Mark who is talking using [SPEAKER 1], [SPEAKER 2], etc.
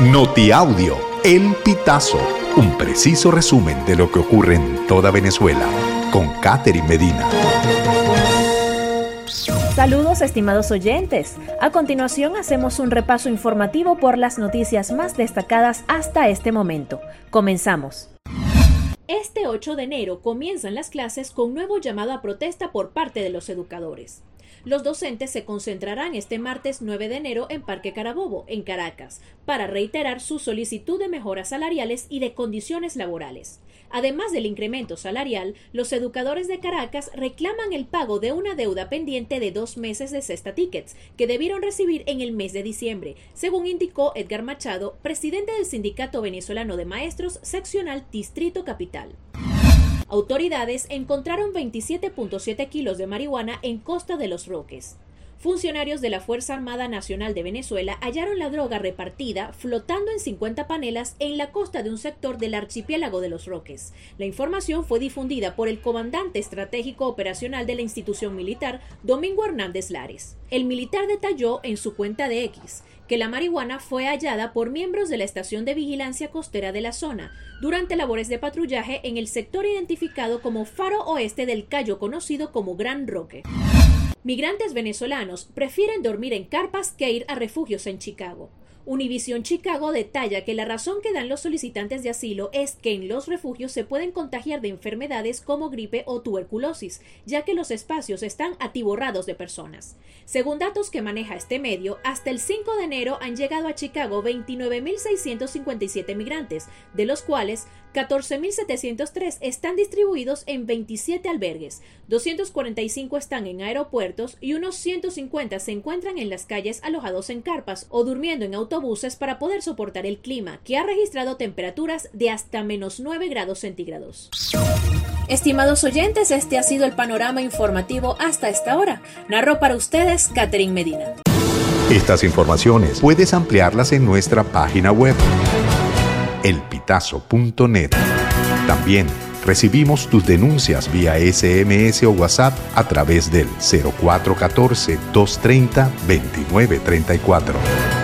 [SPEAKER 1] Notiaudio, El Pitazo, un preciso resumen de lo que ocurre en toda Venezuela, con Catherine Medina.
[SPEAKER 2] Saludos estimados oyentes. A continuación hacemos un repaso informativo por las noticias más destacadas hasta este momento. Comenzamos. Este 8 de enero comienzan las clases con nuevo llamado a protesta por parte de los educadores. Los docentes se concentrarán este martes 9 de enero en Parque Carabobo, en Caracas, para reiterar su solicitud de mejoras salariales y de condiciones laborales. Además del incremento salarial, los educadores de Caracas reclaman el pago de una deuda pendiente de dos meses de cesta tickets que debieron recibir en el mes de diciembre, según indicó Edgar Machado, presidente del Sindicato Venezolano de Maestros Seccional Distrito Capital. Autoridades encontraron 27.7 kilos de marihuana en Costa de los Roques. Funcionarios de la Fuerza Armada Nacional de Venezuela hallaron la droga repartida flotando en 50 panelas en la costa de un sector del archipiélago de los Roques. La información fue difundida por el comandante estratégico operacional de la institución militar, Domingo Hernández Lares. El militar detalló en su cuenta de X que la marihuana fue hallada por miembros de la estación de vigilancia costera de la zona durante labores de patrullaje en el sector identificado como Faro Oeste del Cayo conocido como Gran Roque. Migrantes venezolanos prefieren dormir en carpas que ir a refugios en Chicago. Univision Chicago detalla que la razón que dan los solicitantes de asilo es que en los refugios se pueden contagiar de enfermedades como gripe o tuberculosis, ya que los espacios están atiborrados de personas. Según datos que maneja este medio, hasta el 5 de enero han llegado a Chicago 29.657 migrantes, de los cuales 14.703 están distribuidos en 27 albergues, 245 están en aeropuertos y unos 150 se encuentran en las calles alojados en carpas o durmiendo en autobuses para poder soportar el clima, que ha registrado temperaturas de hasta menos 9 grados centígrados. Estimados oyentes, este ha sido el panorama informativo hasta esta hora. Narró para ustedes Catherine Medina.
[SPEAKER 1] Estas informaciones puedes ampliarlas en nuestra página web elpitazo.net. También recibimos tus denuncias vía SMS o WhatsApp a través del 0414 230 2934.